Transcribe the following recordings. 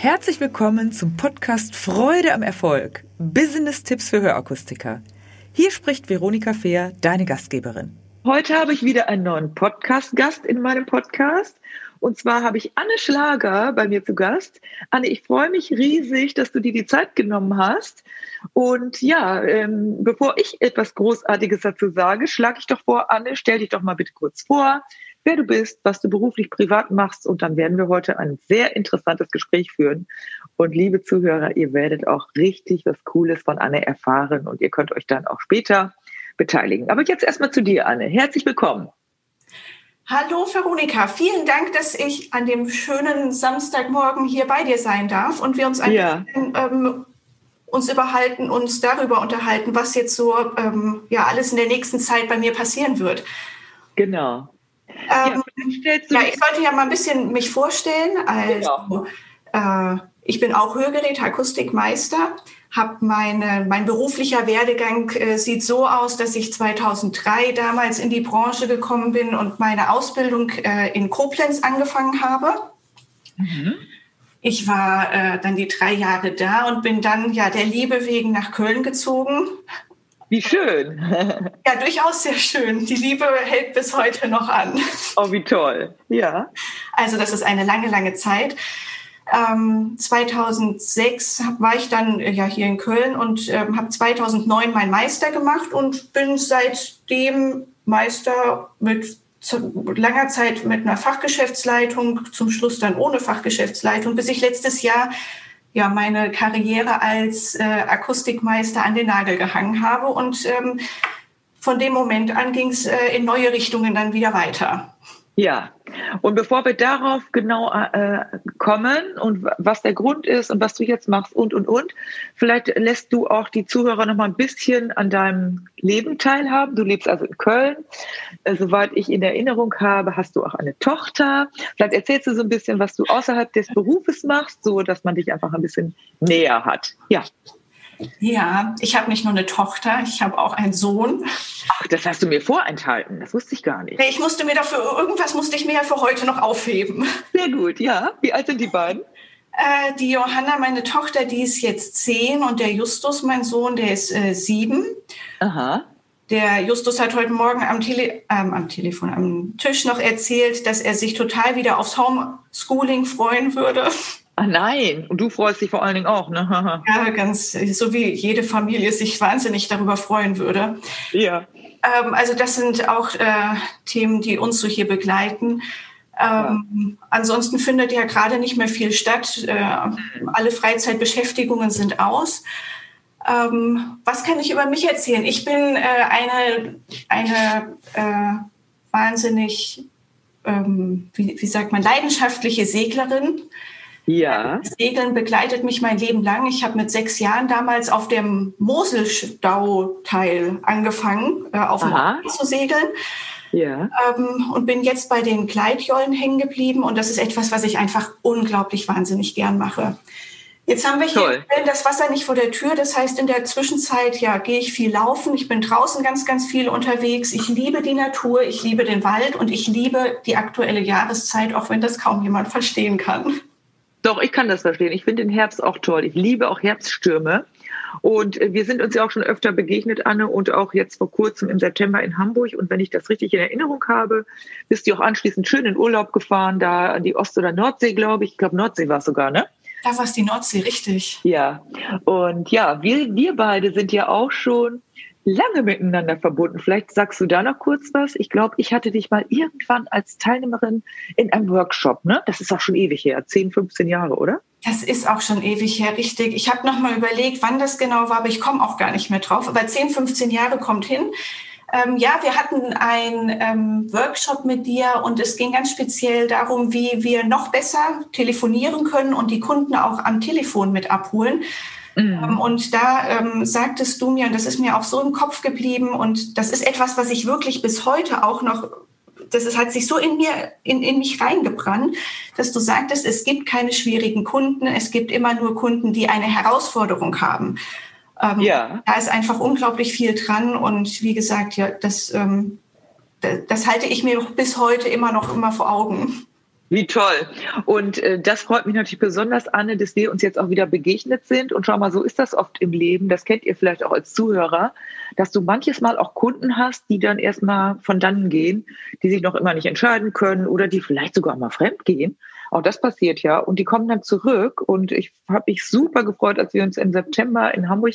Herzlich willkommen zum Podcast Freude am Erfolg. Business-Tipps für Hörakustiker. Hier spricht Veronika Fehr, deine Gastgeberin. Heute habe ich wieder einen neuen Podcast-Gast in meinem Podcast. Und zwar habe ich Anne Schlager bei mir zu Gast. Anne, ich freue mich riesig, dass du dir die Zeit genommen hast. Und ja, ähm, bevor ich etwas Großartiges dazu sage, schlage ich doch vor, Anne, stell dich doch mal bitte kurz vor, wer du bist, was du beruflich privat machst. Und dann werden wir heute ein sehr interessantes Gespräch führen. Und liebe Zuhörer, ihr werdet auch richtig was Cooles von Anne erfahren und ihr könnt euch dann auch später beteiligen. Aber jetzt erstmal zu dir, Anne. Herzlich willkommen. Hallo Veronika, vielen Dank, dass ich an dem schönen Samstagmorgen hier bei dir sein darf und wir uns ein Ja. bisschen ähm, uns überhalten, uns darüber unterhalten, was jetzt so ähm, ja alles in der nächsten Zeit bei mir passieren wird. Genau. Ähm, du ja, ich sollte ja mal ein bisschen mich vorstellen. Also, äh, ich bin auch Hörgerät, Akustikmeister. Hab meine, mein beruflicher Werdegang äh, sieht so aus, dass ich 2003 damals in die Branche gekommen bin und meine Ausbildung äh, in Koblenz angefangen habe. Ich war äh, dann die drei Jahre da und bin dann ja der Liebe wegen nach Köln gezogen. Wie schön. Ja, durchaus sehr schön. Die Liebe hält bis heute noch an. oh, wie toll. Ja. Also das ist eine lange, lange Zeit. Ähm, 2006 war ich dann äh, ja hier in Köln und ähm, habe 2009 meinen Meister gemacht und bin seitdem Meister mit langer Zeit mit einer Fachgeschäftsleitung, zum Schluss dann ohne Fachgeschäftsleitung, bis ich letztes Jahr ja meine Karriere als äh, Akustikmeister an den Nagel gehangen habe und ähm, von dem Moment an ging es äh, in neue Richtungen dann wieder weiter. Ja, und bevor wir darauf genau äh, kommen und was der Grund ist und was du jetzt machst und, und, und, vielleicht lässt du auch die Zuhörer noch mal ein bisschen an deinem Leben teilhaben. Du lebst also in Köln. Äh, soweit ich in Erinnerung habe, hast du auch eine Tochter. Vielleicht erzählst du so ein bisschen, was du außerhalb des Berufes machst, so dass man dich einfach ein bisschen näher hat. Ja, Ja, ich habe nicht nur eine Tochter, ich habe auch einen Sohn. Ach, das hast du mir vorenthalten. Das wusste ich gar nicht. Ich musste mir dafür, irgendwas musste ich mir ja für heute noch aufheben. Sehr gut, ja. Wie alt sind die beiden? Äh, die Johanna, meine Tochter, die ist jetzt zehn und der Justus, mein Sohn, der ist äh, sieben. Aha. Der Justus hat heute Morgen am, Tele ähm, am Telefon, am Tisch noch erzählt, dass er sich total wieder aufs Homeschooling freuen würde. Ah nein, und du freust dich vor allen Dingen auch, ne? Ja, ganz, so wie jede Familie sich wahnsinnig darüber freuen würde. ja. Ähm, also das sind auch äh, Themen, die uns so hier begleiten. Ähm, Ansonsten findet ja gerade nicht mehr viel statt. Äh, alle Freizeitbeschäftigungen sind aus. Ähm, was kann ich über mich erzählen? Ich bin äh, eine, eine äh, wahnsinnig, ähm, wie, wie sagt man, leidenschaftliche Seglerin. Ja. Das Segeln begleitet mich mein Leben lang. Ich habe mit sechs Jahren damals auf dem Moselstauteil angefangen, äh, auf dem Aha. Zu segeln Ja. ähm, und bin jetzt bei den Gleitjollen hängen geblieben. Und das ist etwas, was ich einfach unglaublich wahnsinnig gern mache. Jetzt haben wir hier Toll. das Wasser nicht vor der Tür. Das heißt, in der Zwischenzeit ja, gehe ich viel laufen. Ich bin draußen ganz, ganz viel unterwegs. Ich liebe die Natur, ich liebe den Wald und ich liebe die aktuelle Jahreszeit, auch wenn das kaum jemand verstehen kann. Doch, ich kann das verstehen. Ich finde den Herbst auch toll. Ich liebe auch Herbststürme. Und äh, wir sind uns ja auch schon öfter begegnet, Anne, und auch jetzt vor kurzem im September in Hamburg. Und wenn ich das richtig in Erinnerung habe, bist du auch anschließend schön in Urlaub gefahren, da an die Ost- oder Nordsee, glaube ich. Ich glaube, Nordsee war es sogar, ne? Da war es die Nordsee, richtig. Ja. Und ja, wir, wir beide sind ja auch schon lange miteinander verbunden. Vielleicht sagst du da noch kurz was. Ich glaube, ich hatte dich mal irgendwann als Teilnehmerin in einem Workshop, ne? Das ist auch schon ewig her, 10, 15 Jahre, oder? Das ist auch schon ewig her, richtig. Ich habe noch mal überlegt, wann das genau war, aber ich komme auch gar nicht mehr drauf. Aber 10, 15 Jahre kommt hin. Ähm, ja, wir hatten einen ähm, Workshop mit dir und es ging ganz speziell darum, wie wir noch besser telefonieren können und die Kunden auch am Telefon mit abholen. Ähm, und da ähm, sagtest du mir, und das ist mir auch so im Kopf geblieben, und das ist etwas, was ich wirklich bis heute auch noch, das ist, hat sich so in mir, in, in mich reingebrannt, dass du sagtest, es gibt keine schwierigen Kunden, es gibt immer nur Kunden, die eine Herausforderung haben. Ähm, Ja. Da ist einfach unglaublich viel dran und wie gesagt, ja, das, ähm, das, das halte ich mir bis heute immer noch immer vor Augen. Wie toll. Und äh, das freut mich natürlich besonders, Anne, dass wir uns jetzt auch wieder begegnet sind. Und schau mal, so ist das oft im Leben. Das kennt ihr vielleicht auch als Zuhörer, dass du manches Mal auch Kunden hast, die dann erstmal von dannen gehen, die sich noch immer nicht entscheiden können oder die vielleicht sogar mal fremd gehen. Auch das passiert ja. Und die kommen dann zurück. Und ich habe mich super gefreut, als wir uns im September in Hamburg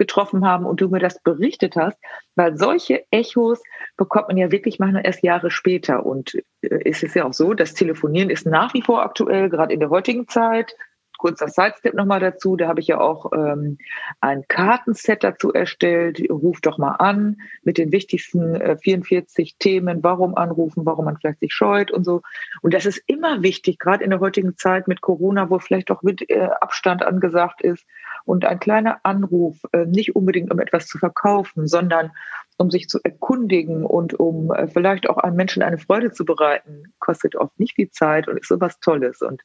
getroffen haben und du mir das berichtet hast, weil solche Echos bekommt man ja wirklich manchmal erst Jahre später. Und äh, ist es ja auch so, das Telefonieren ist nach wie vor aktuell, gerade in der heutigen Zeit. Kurzer Sidestep nochmal dazu, da habe ich ja auch ähm, ein Kartenset dazu erstellt. Ruf doch mal an mit den wichtigsten äh, 44 Themen, warum anrufen, warum man vielleicht sich scheut und so. Und das ist immer wichtig, gerade in der heutigen Zeit mit Corona, wo vielleicht auch mit äh, Abstand angesagt ist, und ein kleiner Anruf, äh, nicht unbedingt um etwas zu verkaufen, sondern um sich zu erkundigen und um äh, vielleicht auch einem Menschen eine Freude zu bereiten, kostet oft nicht viel Zeit und ist so was Tolles. Und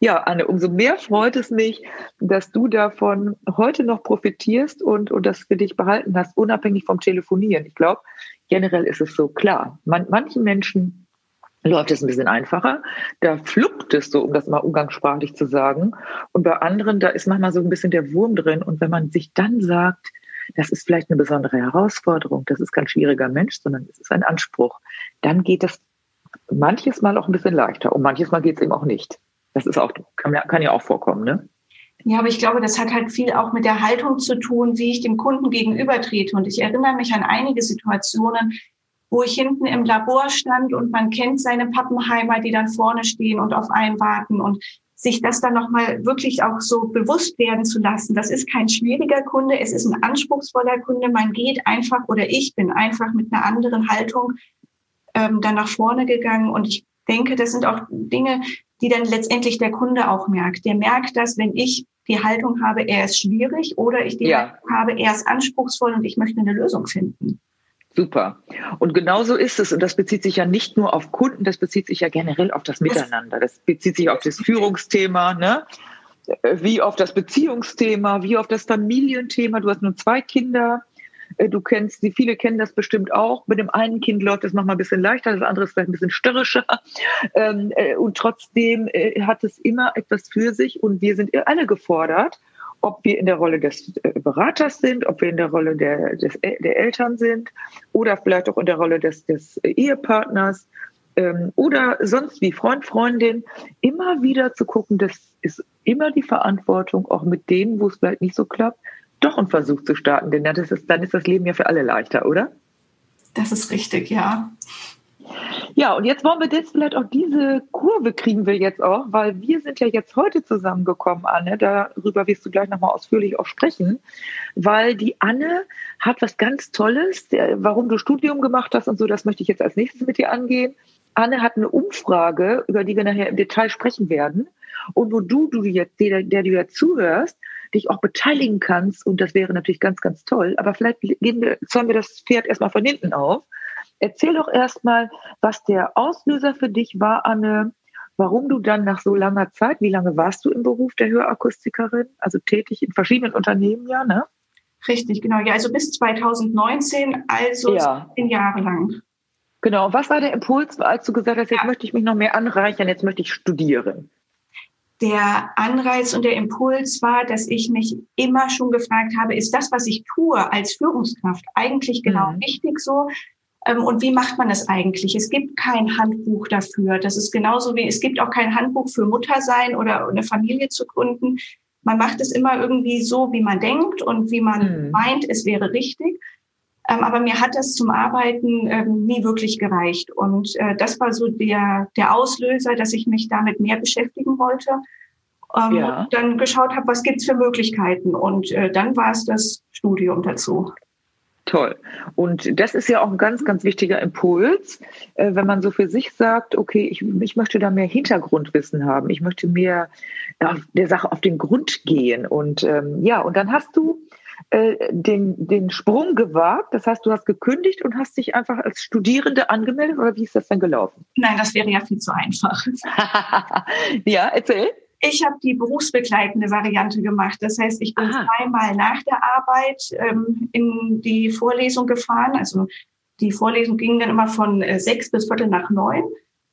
ja, Anne, umso mehr freut es mich, dass du davon heute noch profitierst und, und das für dich behalten hast, unabhängig vom Telefonieren. Ich glaube, generell ist es so klar. Man, manchen Menschen läuft es ein bisschen einfacher. Da fluppt es so, um das mal umgangssprachlich zu sagen. Und bei anderen, da ist manchmal so ein bisschen der Wurm drin. Und wenn man sich dann sagt, das ist vielleicht eine besondere Herausforderung, das ist kein schwieriger Mensch, sondern es ist ein Anspruch, dann geht das manches Mal auch ein bisschen leichter und manches Mal geht es eben auch nicht. Das ist auch, kann, ja auch vorkommen, ne? Ja, aber ich glaube, das hat halt viel auch mit der Haltung zu tun, wie ich dem Kunden gegenüber trete. Und ich erinnere mich an einige Situationen, wo ich hinten im Labor stand und man kennt seine Pappenheimer, die dann vorne stehen und auf einen warten und sich das dann nochmal wirklich auch so bewusst werden zu lassen. Das ist kein schwieriger Kunde, es ist ein anspruchsvoller Kunde. Man geht einfach oder ich bin einfach mit einer anderen Haltung ähm, dann nach vorne gegangen und ich denke, das sind auch Dinge, die dann letztendlich der Kunde auch merkt. Der merkt das, wenn ich die Haltung habe, er ist schwierig oder ich die ja. Haltung habe, er ist anspruchsvoll und ich möchte eine Lösung finden. Super. Und genauso ist es. Und das bezieht sich ja nicht nur auf Kunden, das bezieht sich ja generell auf das Miteinander. Das bezieht sich auf das Führungsthema, ne? wie auf das Beziehungsthema, wie auf das Familienthema. Du hast nur zwei Kinder. Äh, du kennst sie, viele kennen das bestimmt auch. Mit dem einen Kind läuft das manchmal ein bisschen leichter, das andere ist vielleicht ein bisschen störrischer. Ähm, äh, und trotzdem äh, hat es immer etwas für sich und wir sind alle gefordert ob wir in der Rolle des äh, Beraters sind, ob wir in der Rolle der, des, der Eltern sind oder vielleicht auch in der Rolle des, des Ehepartners ähm, oder sonst wie Freund, Freundin, immer wieder zu gucken, das ist immer die Verantwortung, auch mit denen, wo es vielleicht nicht so klappt, doch einen Versuch zu starten, denn das ist, dann ist das Leben ja für alle leichter, oder? Das ist richtig, ja. Ja, und jetzt wollen wir das vielleicht auch diese Kurve kriegen wir jetzt auch, weil wir sind ja jetzt heute zusammengekommen, Anne. Darüber wirst du gleich nochmal ausführlich auch sprechen, weil die Anne hat was ganz Tolles, warum du Studium gemacht hast und so, das möchte ich jetzt als nächstes mit dir angehen. Anne hat eine Umfrage, über die wir nachher im Detail sprechen werden und wo du, du jetzt, der, der du jetzt zuhörst, dich auch beteiligen kannst und das wäre natürlich ganz, ganz toll. Aber vielleicht gehen wir, zäumen wir das Pferd erstmal von hinten auf Erzähl doch erstmal, was der Auslöser für dich war, Anne, warum du dann nach so langer Zeit, wie lange warst du im Beruf der Hörakustikerin, also tätig in verschiedenen Unternehmen, ja, ne? Richtig, genau. Ja, also bis 2019, also ja. zehn Jahre lang. Genau. Was war der Impuls, als du gesagt hast, jetzt ja. möchte ich mich noch mehr anreichern, jetzt möchte ich studieren? Der Anreiz und der Impuls war, dass ich mich immer schon gefragt habe, ist das, was ich tue als Führungskraft eigentlich genau mhm. richtig so? Ähm, und wie macht man das eigentlich? Es gibt kein Handbuch dafür. Das ist genauso wie, es gibt auch kein Handbuch für Muttersein oder eine Familie zu gründen. Man macht es immer irgendwie so, wie man denkt und wie man mhm. meint, es wäre richtig. Ähm, aber mir hat das zum Arbeiten ähm, nie wirklich gereicht. Und äh, das war so der, der Auslöser, dass ich mich damit mehr beschäftigen wollte. ja. Dann geschaut habe, was gibt's für Möglichkeiten. Und äh, dann war es das Studium dazu. Toll. Und das ist ja auch ein ganz, ganz wichtiger Impuls, äh, wenn man so für sich sagt, okay, ich, ich möchte da mehr Hintergrundwissen haben, ich möchte mehr äh, der Sache auf den Grund gehen. Und ähm, ja, und dann hast du äh, den, den Sprung gewagt, das heißt, du hast gekündigt und hast dich einfach als Studierende angemeldet oder wie ist das denn gelaufen? Nein, das wäre ja viel zu einfach. ja, erzähl. Ich habe die berufsbegleitende Variante gemacht. Das heißt, ich bin Aha. zweimal nach der Arbeit ähm, in die Vorlesung gefahren. Also die Vorlesung ging dann immer von äh, sechs bis Viertel nach neun.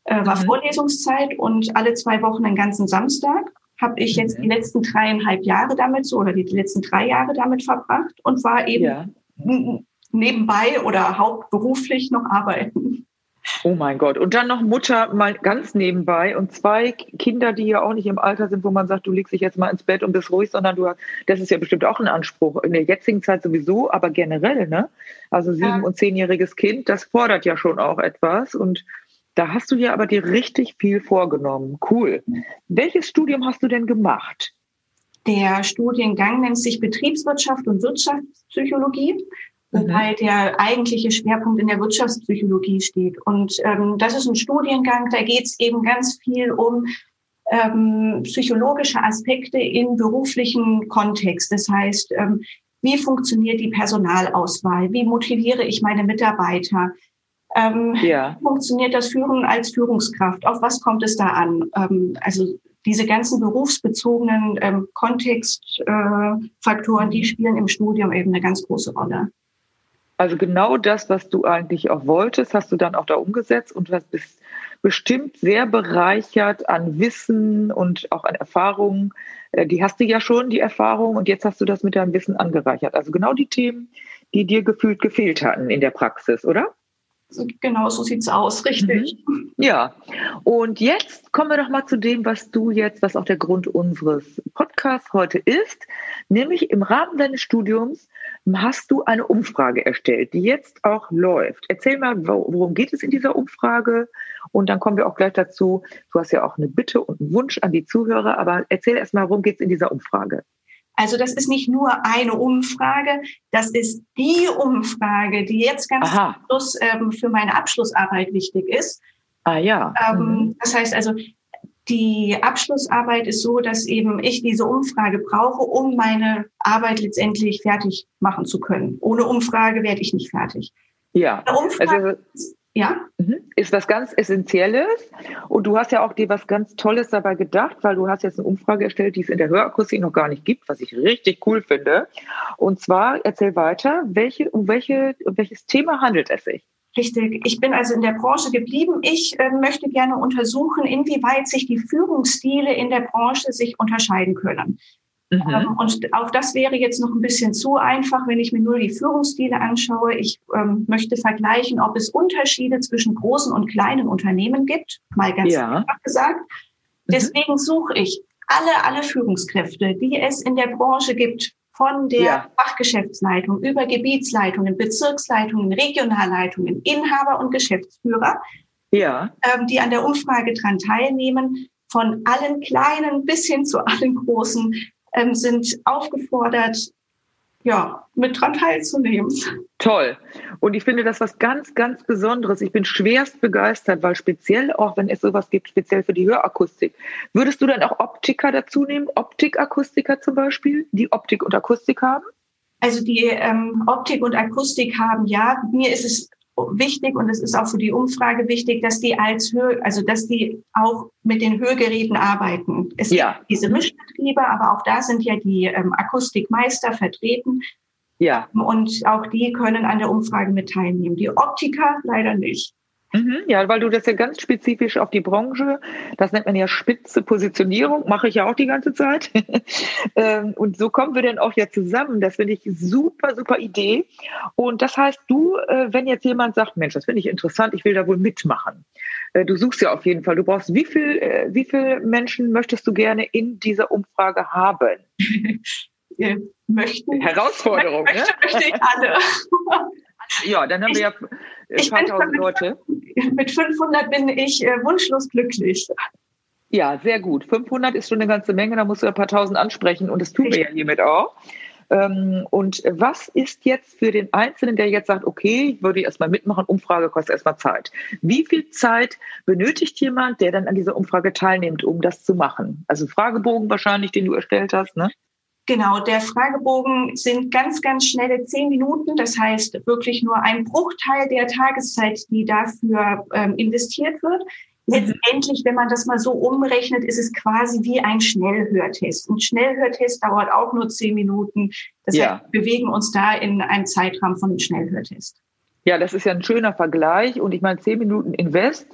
äh, war mhm. Vorlesungszeit und alle zwei Wochen einen ganzen Samstag habe ich jetzt mhm. die letzten dreieinhalb Jahre damit so oder die letzten drei Jahre damit verbracht und war eben ja. nebenbei oder hauptberuflich noch arbeiten. Oh mein Gott. Und dann noch Mutter mal ganz nebenbei und zwei Kinder, die ja auch nicht im Alter sind, wo man sagt, du legst dich jetzt mal ins Bett und bist ruhig, sondern du, das ist ja bestimmt auch ein Anspruch. In der jetzigen Zeit sowieso, aber generell, ne? Also sieben- ja. und zehnjähriges Kind, das fordert ja schon auch etwas und da hast du ja aber dir richtig viel vorgenommen. Cool. Welches Studium hast du denn gemacht? Der Studiengang nennt sich Betriebswirtschaft und Wirtschaftspsychologie, wobei mhm. der eigentliche Schwerpunkt in der Wirtschaftspsychologie steht. Und ähm, das ist ein Studiengang, da geht es eben ganz viel um ähm, psychologische Aspekte im beruflichen Kontext. Das heißt, ähm, wie funktioniert die Personalauswahl? Wie motiviere ich meine Mitarbeiter? Ähm, ja. Funktioniert das Führen als Führungskraft? Auf was kommt es da an? Ähm, also diese ganzen berufsbezogenen ähm, Kontextfaktoren, äh, die spielen im Studium eben eine ganz große Rolle. Also genau das, was du eigentlich auch wolltest, hast du dann auch da umgesetzt und hast bist bestimmt sehr bereichert an Wissen und auch an Erfahrungen. Äh, die hast du ja schon, die Erfahrung, und jetzt hast du das mit deinem Wissen angereichert. Also genau die Themen, die dir gefühlt gefehlt hatten in der Praxis, oder? Genau, so sieht's aus, richtig. Mhm. Ja. Und jetzt kommen wir doch mal zu dem, was du jetzt, was auch der Grund unseres Podcasts heute ist, nämlich im Rahmen deines Studiums hast du eine Umfrage erstellt, die jetzt auch läuft. Erzähl mal, worum geht es in dieser Umfrage? Und dann kommen wir auch gleich dazu. Du hast ja auch eine Bitte und einen Wunsch an die Zuhörer, aber erzähl erst mal, worum geht es in dieser Umfrage? Also das ist nicht nur eine Umfrage, das ist die Umfrage, die jetzt ganz Aha. zum Schluss ähm, für meine Abschlussarbeit wichtig ist. Ah ja. Ähm, mhm. Das heißt also, die Abschlussarbeit ist so, dass eben ich diese Umfrage brauche, um meine Arbeit letztendlich fertig machen zu können. Ohne Umfrage werde ich nicht fertig. Ja. Umfrage, also, ja. Mhm. Ist was ganz Essentielles. Und du hast ja auch dir was ganz Tolles dabei gedacht, weil du hast jetzt eine Umfrage erstellt, die es in der Hörakustik noch gar nicht gibt, was ich richtig cool finde. Und zwar, erzähl weiter, welche, um welche, um welches Thema handelt es sich? Richtig. Ich bin also in der Branche geblieben. Ich äh, möchte gerne untersuchen, inwieweit sich die Führungsstile in der Branche sich unterscheiden können. Mhm. Ähm, und auch das wäre jetzt noch ein bisschen zu einfach, wenn ich mir nur die Führungsstile anschaue. Ich ähm, möchte vergleichen, ob es Unterschiede zwischen großen und kleinen Unternehmen gibt, mal ganz ja. einfach gesagt. Mhm. Deswegen suche ich alle, alle Führungskräfte, die es in der Branche gibt, von der ja. Fachgeschäftsleitung über Gebietsleitungen, Bezirksleitungen, Regionalleitungen, Inhaber und Geschäftsführer, ja. ähm, die an der Umfrage dran teilnehmen, von allen kleinen bis hin zu allen großen ähm, sind aufgefordert, ja, mit dran teilzunehmen. Toll. Und ich finde das was ganz, ganz Besonderes. Ich bin schwerst begeistert, weil speziell auch, wenn es sowas gibt, speziell für die Hörakustik, würdest du dann auch Optiker dazu nehmen? Optikakustiker zum Beispiel, die Optik und Akustik haben? Also die ähm, Optik und Akustik haben, ja. Mir ist es wichtig und es ist auch für die Umfrage wichtig, dass die als Hör, also dass die auch mit den Hörgeräten arbeiten. Es ja. gibt diese Mischbetriebe, aber auch da sind ja die ähm, Akustikmeister vertreten. Ja. Und auch die können an der Umfrage mit teilnehmen. Die Optiker leider nicht. Mhm, ja, weil du das ja ganz spezifisch auf die Branche, das nennt man ja spitze Positionierung, mache ich ja auch die ganze Zeit. Ähm, und so kommen wir dann auch ja zusammen. Das finde ich super, super Idee. Und das heißt, du, äh, wenn jetzt jemand sagt, Mensch, das finde ich interessant, ich will da wohl mitmachen. Äh, du suchst ja auf jeden Fall. Du brauchst, wie viel, äh, wie viele Menschen möchtest du gerne in dieser Umfrage haben? möchten. Herausforderung, möchte, ne? Möchte ich alle. Ja, dann haben ich, wir ja ein paar tausend Leute. Mit 500 bin ich äh, wunschlos glücklich. Ja, sehr gut. 500 ist schon eine ganze Menge, da musst du ein paar tausend ansprechen und das tun wir ja hiermit auch. Ähm, und was ist jetzt für den Einzelnen, der jetzt sagt, okay, ich würde erstmal mitmachen, Umfrage kostet erstmal Zeit. Wie viel Zeit benötigt jemand, der dann an dieser Umfrage teilnimmt, um das zu machen? Also Fragebogen wahrscheinlich, den du erstellt hast, ne? Genau, der Fragebogen sind ganz, ganz schnelle zehn Minuten. Das heißt wirklich nur ein Bruchteil der Tageszeit, die dafür ähm, investiert wird. Letztendlich, wenn man das mal so umrechnet, ist es quasi wie ein Schnellhörtest. Und Schnellhörtest dauert auch nur zehn Minuten. Das ja. heißt, wir bewegen uns da in einem Zeitrahmen von einem Schnellhörtest. Ja, das ist ja ein schöner Vergleich und ich meine, zehn Minuten Invest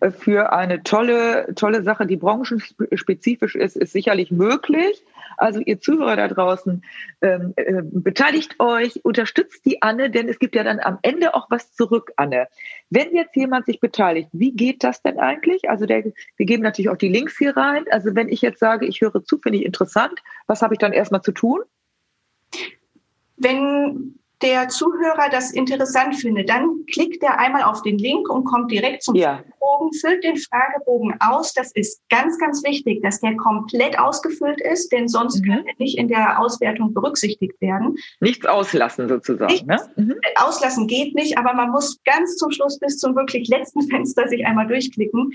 äh, für eine tolle, tolle Sache, die branchenspezifisch ist, ist sicherlich möglich. Also ihr Zuhörer da draußen, ähm, äh, beteiligt euch, unterstützt die Anne, denn es gibt ja dann am Ende auch was zurück, Anne. Wenn jetzt jemand sich beteiligt, wie geht das denn eigentlich? Also der, wir geben natürlich auch die Links hier rein. Also wenn ich jetzt sage, ich höre zu, finde ich interessant, was habe ich dann erstmal zu tun? Wenn der Zuhörer das interessant findet, dann klickt er einmal auf den Link und kommt direkt zum ja. Fragebogen, füllt den Fragebogen aus. Das ist ganz, ganz wichtig, dass der komplett ausgefüllt ist, denn sonst mhm. kann er nicht in der Auswertung berücksichtigt werden. Nichts auslassen sozusagen. Nichts ne? Mhm. Auslassen geht nicht, aber man muss ganz zum Schluss bis zum wirklich letzten Fenster sich einmal durchklicken.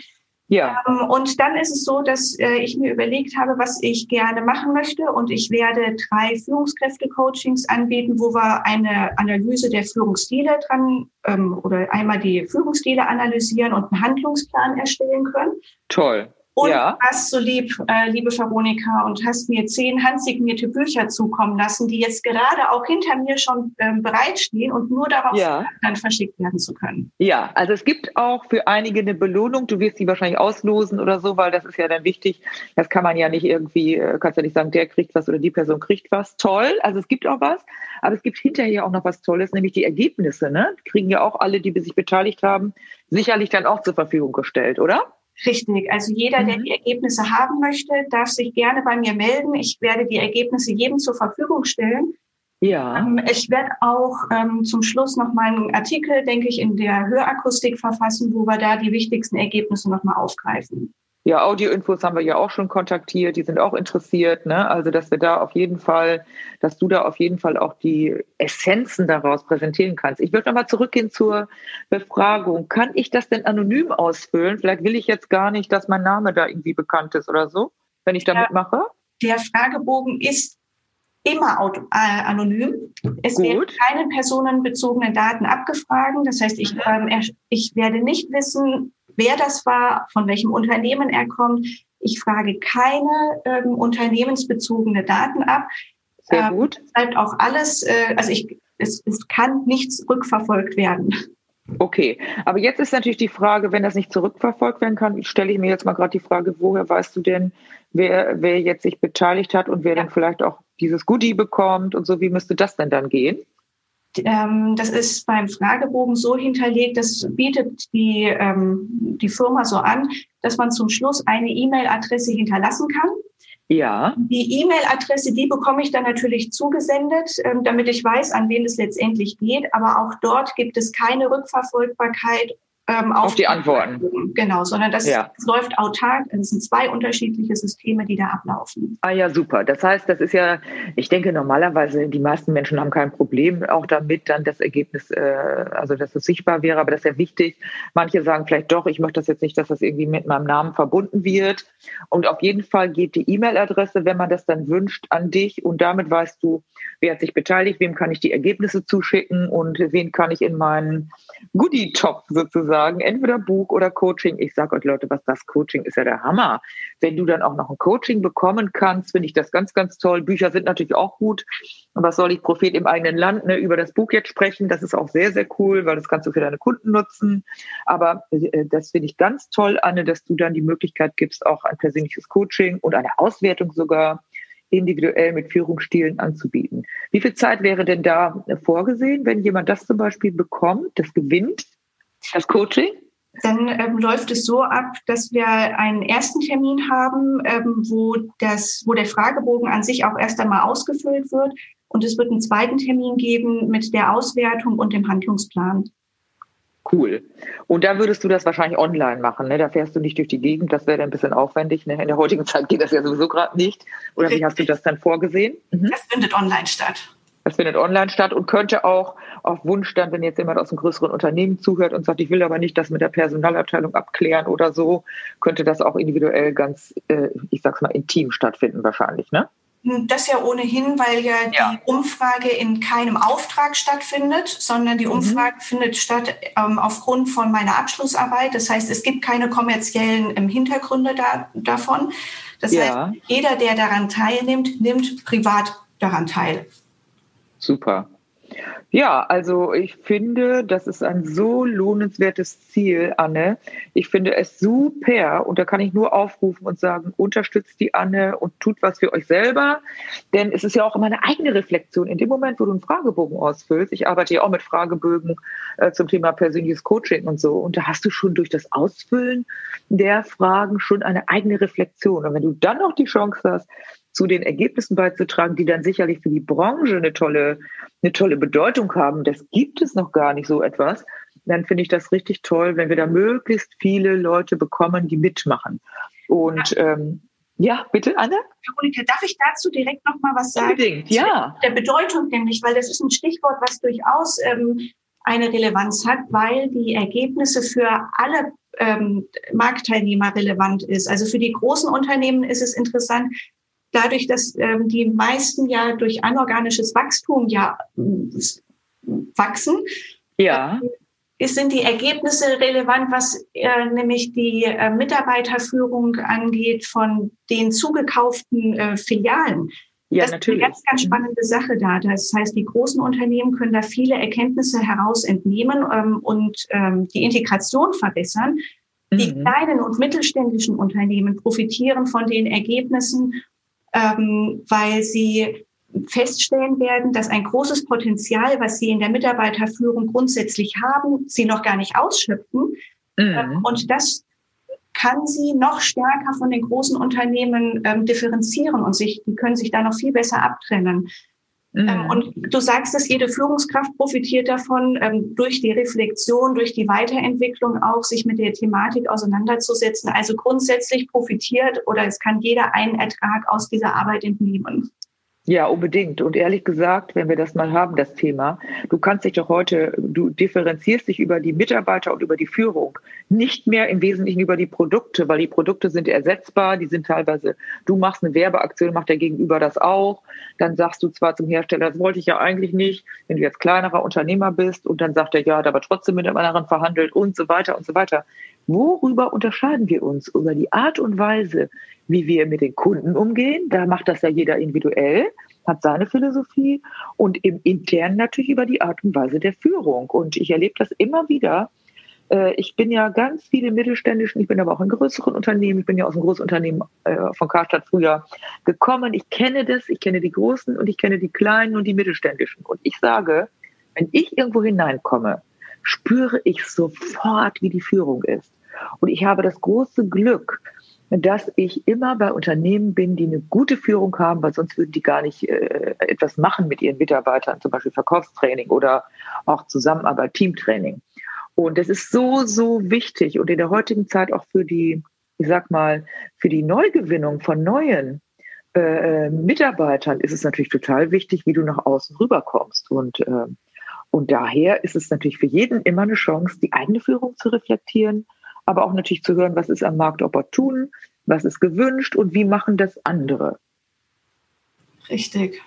Ja. Ähm, und dann ist es so, dass äh, ich mir überlegt habe, was ich gerne machen möchte. Und ich werde drei Führungskräfte-Coachings anbieten, wo wir eine Analyse der Führungsstile dran ähm, oder einmal die Führungsstile analysieren und einen Handlungsplan erstellen können. Toll. Und ja. warst so lieb, äh, liebe Veronika, und hast mir zehn handsignierte Bücher zukommen lassen, die jetzt gerade auch hinter mir schon ähm, bereitstehen und nur darauf ja. dann verschickt werden zu können. Ja, also es gibt auch für einige eine Belohnung. Du wirst sie wahrscheinlich auslosen oder so, weil das ist ja dann wichtig. Das kann man ja nicht irgendwie, äh, kannst ja nicht sagen, der kriegt was oder die Person kriegt was. Toll, also es gibt auch was. Aber es gibt hinterher auch noch was Tolles, nämlich die Ergebnisse. Ne? Kriegen ja auch alle, die sich beteiligt haben, sicherlich dann auch zur Verfügung gestellt, oder? Richtig. Also jeder, der mhm. die Ergebnisse haben möchte, darf sich gerne bei mir melden. Ich werde die Ergebnisse jedem zur Verfügung stellen. Ja. Ähm, ich werde auch ähm, zum Schluss noch mal einen Artikel, denke ich, in der Hörakustik verfassen, wo wir da die wichtigsten Ergebnisse noch mal aufgreifen. Ja, Audioinfos haben wir ja auch schon kontaktiert, die sind auch interessiert, ne? Also dass wir da auf jeden Fall, dass du da auf jeden Fall auch die Essenzen daraus präsentieren kannst. Ich würde nochmal zurückgehen zur Befragung. Kann ich das denn anonym ausfüllen? Vielleicht will ich jetzt gar nicht, dass mein Name da irgendwie bekannt ist oder so, wenn ich da mitmache. Der Fragebogen ist immer äh, anonym. Es Gut. werden keine personenbezogenen Daten abgefragt. Das heißt, ich, ähm, ich werde nicht wissen, wer das war, von welchem Unternehmen er kommt. Ich frage keine ähm, unternehmensbezogene Daten ab. Sehr ähm, gut. Es bleibt auch alles, äh, also ich, es, es kann nichts rückverfolgt werden. Okay, aber jetzt ist natürlich die Frage, wenn das nicht zurückverfolgt werden kann, stelle ich mir jetzt mal gerade die Frage, woher weißt du denn, wer, wer jetzt sich beteiligt hat und wer ja. dann vielleicht auch dieses Goodie bekommt und so, wie müsste das denn dann gehen? Ähm, das ist beim Fragebogen so hinterlegt, das bietet die, ähm, die Firma so an, dass man zum Schluss eine E-Mail-Adresse hinterlassen kann. Ja. Die E-Mail-Adresse, die bekomme ich dann natürlich zugesendet, ähm, damit ich weiß, an wen es letztendlich geht. Aber auch dort gibt es keine Rückverfolgbarkeit ähm, auf, auf, die Antworten. Genau, sondern das, ja. das läuft autark. Es sind zwei unterschiedliche Systeme, die da ablaufen. Ah ja, super. Das heißt, das ist ja, ich denke normalerweise, die meisten Menschen haben kein Problem auch damit, dann das Ergebnis, äh, also dass es sichtbar wäre, aber das ist ja wichtig. Manche sagen vielleicht doch, ich möchte das jetzt nicht, dass das irgendwie mit meinem Namen verbunden wird. Und auf jeden Fall geht die E-Mail-Adresse, wenn man das dann wünscht, an dich und damit weißt du, wer hat sich beteiligt, wem kann ich die Ergebnisse zuschicken und wen kann ich in meinen Goodie-Top sozusagen, entweder Buch oder Coaching. Ich sage euch Leute, was das Coaching ist ja der Hammer. Wenn du dann auch noch ein Coaching bekommen kannst, finde ich das ganz, ganz toll. Bücher sind natürlich auch gut. Was soll ich Prophet im eigenen Land ne, über das Buch jetzt sprechen? Das ist auch sehr, sehr cool, weil das kannst du für deine Kunden nutzen. Aber äh, das finde ich ganz toll, Anne, dass du dann die Möglichkeit gibst, auch ein persönliches Coaching und eine Auswertung sogar individuell mit Führungsstilen anzubieten. Wie viel Zeit wäre denn da vorgesehen, wenn jemand das zum Beispiel bekommt, das gewinnt, das Coaching? Dann ähm, läuft es so ab, dass wir einen ersten Termin haben, ähm, wo, das, wo der Fragebogen an sich auch erst einmal ausgefüllt wird. Und es wird einen zweiten Termin geben mit der Auswertung und dem Handlungsplan. Cool. Und da würdest du das wahrscheinlich online machen, ne? Da fährst du nicht durch die Gegend, das wäre dann ein bisschen aufwendig. Ne? In der heutigen Zeit geht das ja sowieso gerade nicht. Oder wie hast du das dann vorgesehen? Mhm. Das findet online statt. Das findet online statt und könnte auch auf Wunsch dann, wenn jetzt jemand aus einem größeren Unternehmen zuhört und sagt, ich will aber nicht das mit der Personalabteilung abklären oder so, könnte das auch individuell ganz, äh, ich sag's mal, intim stattfinden wahrscheinlich, ne? Das ja ohnehin, weil ja, ja, die Umfrage in keinem Auftrag stattfindet, sondern die mhm. Umfrage mhm. findet statt ähm, aufgrund von meiner Abschlussarbeit. Das heißt, es gibt keine kommerziellen ähm, Hintergründe da, davon. Das ja. heißt, jeder, der daran teilnimmt, nimmt privat daran teil. Super. Ja, also ich finde, das ist ein so lohnenswertes Ziel, Anne. Ich finde es super und da kann ich nur aufrufen und sagen, unterstützt die Anne und tut was für euch selber, denn es ist ja auch immer eine eigene Reflexion. In dem Moment, wo du einen Fragebogen ausfüllst, ich arbeite ja auch mit Fragebögen äh, zum Thema persönliches Coaching und so, und da hast du schon durch das Ausfüllen der Fragen schon eine eigene Reflexion. Und wenn du dann noch die Chance hast, zu den Ergebnissen beizutragen, die dann sicherlich für die Branche eine tolle, eine tolle Bedeutung haben. Das gibt es noch gar nicht so etwas. Dann finde ich das richtig toll, wenn wir da möglichst viele Leute bekommen, die mitmachen. Und ja, ähm, ja bitte, Anne? Veronika, darf ich dazu direkt noch mal was sagen? Unbedingt, ja. Der Bedeutung nämlich, weil das ist ein Stichwort, was durchaus ähm, eine Relevanz hat, weil die Ergebnisse für alle ähm, Marktteilnehmer relevant ist. Also für die großen Unternehmen ist es interessant, dadurch, dass ähm, die meisten ja durch anorganisches Wachstum ja äh, wachsen, ja. Äh, sind die Ergebnisse relevant, was äh, nämlich die äh, Mitarbeiterführung angeht von den zugekauften äh, Filialen. Ja, das natürlich. ist eine ganz, ganz spannende Sache da. Das heißt, die großen Unternehmen können da viele Erkenntnisse heraus entnehmen ähm, und ähm, die Integration verbessern. Die mhm. kleinen und mittelständischen Unternehmen profitieren von den Ergebnissen ähm, weil sie feststellen werden, dass ein großes Potenzial, was sie in der Mitarbeiterführung grundsätzlich haben, sie noch gar nicht ausschöpfen. Mhm. Und das kann sie noch stärker von den großen Unternehmen ähm, differenzieren und sich, die können sich da noch viel besser abtrennen. Mhm. Ähm, und du sagst es, jede Führungskraft profitiert davon, ähm, durch die Reflexion, durch die Weiterentwicklung auch, sich mit der Thematik auseinanderzusetzen. Also grundsätzlich profitiert oder es kann jeder einen Ertrag aus dieser Arbeit entnehmen. Ja, unbedingt. Und ehrlich gesagt, wenn wir das mal haben, das Thema, du kannst dich doch heute, du differenzierst dich über die Mitarbeiter und über die Führung, nicht mehr im Wesentlichen über die Produkte, weil die Produkte sind ersetzbar, die sind teilweise, du machst eine Werbeaktion, macht der Gegenüber das auch, dann sagst du zwar zum Hersteller, das wollte ich ja eigentlich nicht, wenn du jetzt kleinerer Unternehmer bist und dann sagt er, ja, hat aber trotzdem mit einem anderen verhandelt und so weiter und so weiter. Worüber unterscheiden wir uns? Über die Art und Weise, wie wir mit den Kunden umgehen. Da macht das ja jeder individuell, hat seine Philosophie und im intern natürlich über die Art und Weise der Führung. Und ich erlebe das immer wieder. Äh, ich bin ja ganz viele mittelständischen, ich bin aber auch in größeren Unternehmen, ich bin ja aus einem Großunternehmen äh, von Karstadt früher gekommen. Ich kenne das, ich kenne die großen und ich kenne die kleinen und die mittelständischen. Und ich sage, wenn ich irgendwo hineinkomme, spüre ich sofort, wie die Führung ist. Und ich habe das große Glück, dass ich immer bei Unternehmen bin, die eine gute Führung haben, weil sonst würden die gar nicht äh, etwas machen mit ihren Mitarbeitern, zum Beispiel Verkaufstraining oder auch Zusammenarbeit, Teamtraining. Und das ist so, so wichtig und in der heutigen Zeit auch für die, ich sag mal, für die Neugewinnung von neuen äh, Mitarbeitern ist es natürlich total wichtig, wie du nach außen rüberkommst. Und, äh, und daher ist es natürlich für jeden immer eine Chance, die eigene Führung zu reflektieren, aber auch natürlich zu hören, was ist am Markt opportun, was ist gewünscht und wie machen das andere. Richtig.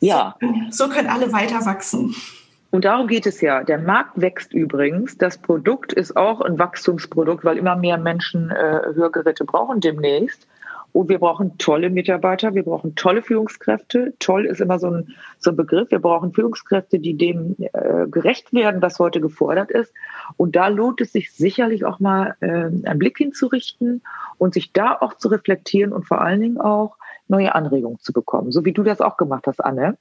Ja. So, können alle weiter wachsen. Und darum geht es ja. Der Markt wächst übrigens. Das Produkt ist auch ein Wachstumsprodukt, weil immer mehr Menschen äh, Hörgeräte brauchen demnächst. Und wir brauchen tolle Mitarbeiter, wir brauchen tolle Führungskräfte. Toll ist immer so ein, so ein Begriff. Wir brauchen Führungskräfte, die dem äh, gerecht werden, was heute gefordert ist. Und da lohnt es sich sicherlich auch mal äh, einen Blick hinzurichten und sich da auch zu reflektieren und vor allen Dingen auch neue Anregungen zu bekommen, so wie du das auch gemacht hast, Anne.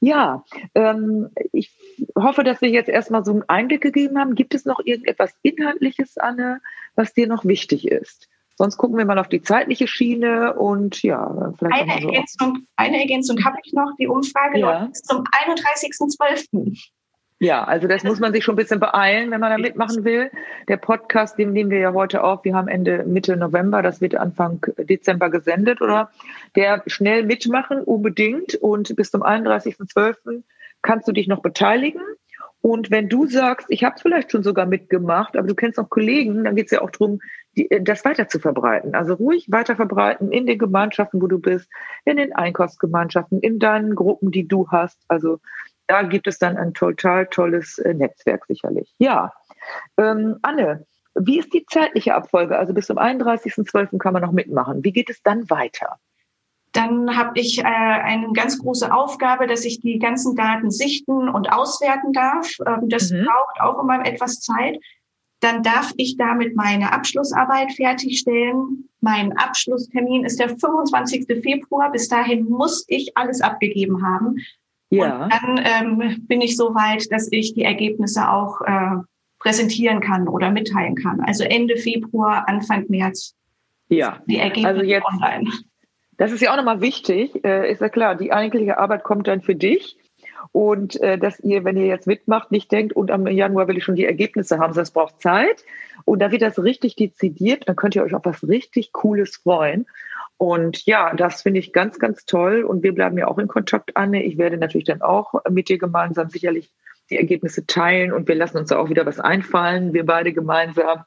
Ja, ähm, ich hoffe, dass wir jetzt erstmal so einen Einblick gegeben haben. Gibt es noch irgendetwas Inhaltliches, Anne, was dir noch wichtig ist? Sonst gucken wir mal auf die zeitliche Schiene und ja, vielleicht eine so Ergänzung, eine Ergänzung habe ich noch. Die Umfrage ja. läuft zum 31.12. Ja, also das muss man sich schon ein bisschen beeilen, wenn man da mitmachen will. Der Podcast, den nehmen wir ja heute auf. Wir haben Ende, Mitte November, das wird Anfang Dezember gesendet, oder? Der schnell mitmachen, unbedingt. Und bis zum 31.12. kannst du dich noch beteiligen. Und wenn du sagst, ich habe es vielleicht schon sogar mitgemacht, aber du kennst noch Kollegen, dann geht es ja auch darum, die, äh, das weiter zu verbreiten. Also ruhig weiter verbreiten in den Gemeinschaften, wo du bist, in den Einkaufsgemeinschaften, in deinen Gruppen, die du hast. Also da gibt es dann ein total tolles äh, Netzwerk sicherlich. Ja, ähm, Anne, wie ist die zeitliche Abfolge? Also bis zum 31.12. kann man noch mitmachen. Wie geht es dann weiter? Dann habe ich äh, eine ganz große Aufgabe, dass ich die ganzen Daten sichten und auswerten darf. Ähm, das mhm. braucht auch immer etwas Zeit. Dann darf ich damit meine Abschlussarbeit fertigstellen. Mein Abschlusstermin ist der 25. Februar. Bis dahin muss ich alles abgegeben haben. Ja. Und dann ähm, bin ich so weit, dass ich die Ergebnisse auch äh, präsentieren kann oder mitteilen kann. Also Ende Februar, Anfang März. Ja. Die Ergebnisse also jetzt, online. Das ist ja auch nochmal wichtig. Äh, ist ja klar, die eigentliche Arbeit kommt dann für dich. Und äh, dass ihr, wenn ihr jetzt mitmacht, nicht denkt, und am Januar will ich schon die Ergebnisse haben, das braucht Zeit. Und da wird das richtig dezidiert, dann könnt ihr euch auf was richtig Cooles freuen. Und ja, das finde ich ganz, ganz toll. Und wir bleiben ja auch in Kontakt, Anne. Ich werde natürlich dann auch mit dir gemeinsam sicherlich die Ergebnisse teilen und wir lassen uns da auch wieder was einfallen, wir beide gemeinsam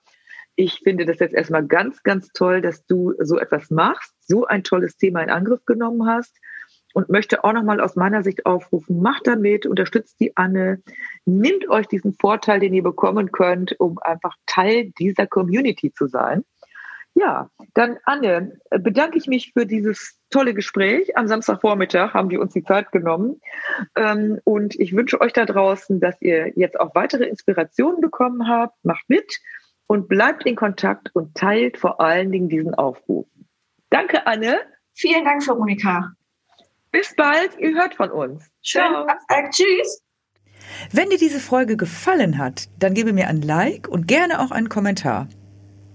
ich finde das jetzt erstmal ganz, ganz toll, dass du so etwas machst, so ein tolles Thema in Angriff genommen hast und möchte auch nochmal aus meiner Sicht aufrufen, macht damit, unterstützt die Anne, nimmt euch diesen Vorteil, den ihr bekommen könnt, um einfach Teil dieser Community zu sein. Ja, dann Anne, bedanke ich mich für dieses tolle Gespräch. Am Samstagvormittag haben wir uns die Zeit genommen. Ähm, und ich wünsche euch da draußen, dass ihr jetzt auch weitere Inspirationen bekommen habt. Macht mit und bleibt in Kontakt und teilt vor allen Dingen diesen Aufruf. Danke, Anne. Vielen Dank, Veronika. Bis bald. Ihr hört von uns. Schönen Tag. Tschüss. Wenn dir diese Folge gefallen hat, dann gebe mir ein Like und gerne auch einen Kommentar.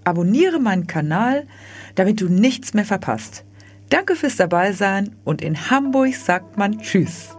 Abonniere meinen Kanal, damit du nichts mehr verpasst. Danke fürs Dabeisein und in Hamburg sagt man Tschüss.